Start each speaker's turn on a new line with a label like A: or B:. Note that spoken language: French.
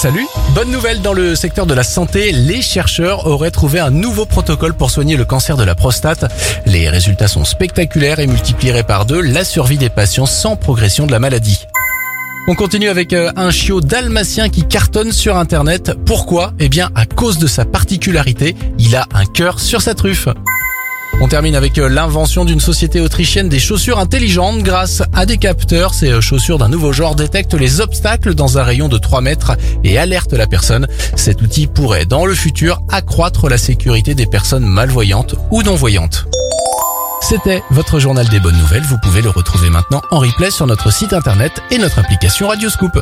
A: Salut Bonne nouvelle dans le secteur de la santé, les chercheurs auraient trouvé un nouveau protocole pour soigner le cancer de la prostate. Les résultats sont spectaculaires et multiplieraient par deux la survie des patients sans progression de la maladie. On continue avec euh, un chiot dalmatien qui cartonne sur internet. Pourquoi? Eh bien à cause de sa particularité, il a un cœur sur sa truffe. On termine avec euh, l'invention d'une société autrichienne des chaussures intelligentes grâce à des capteurs. Ces euh, chaussures d'un nouveau genre détectent les obstacles dans un rayon de 3 mètres et alertent la personne. Cet outil pourrait dans le futur accroître la sécurité des personnes malvoyantes ou non-voyantes. C'était votre journal des bonnes nouvelles. Vous pouvez le retrouver maintenant en replay sur notre site internet et notre application Radioscoop.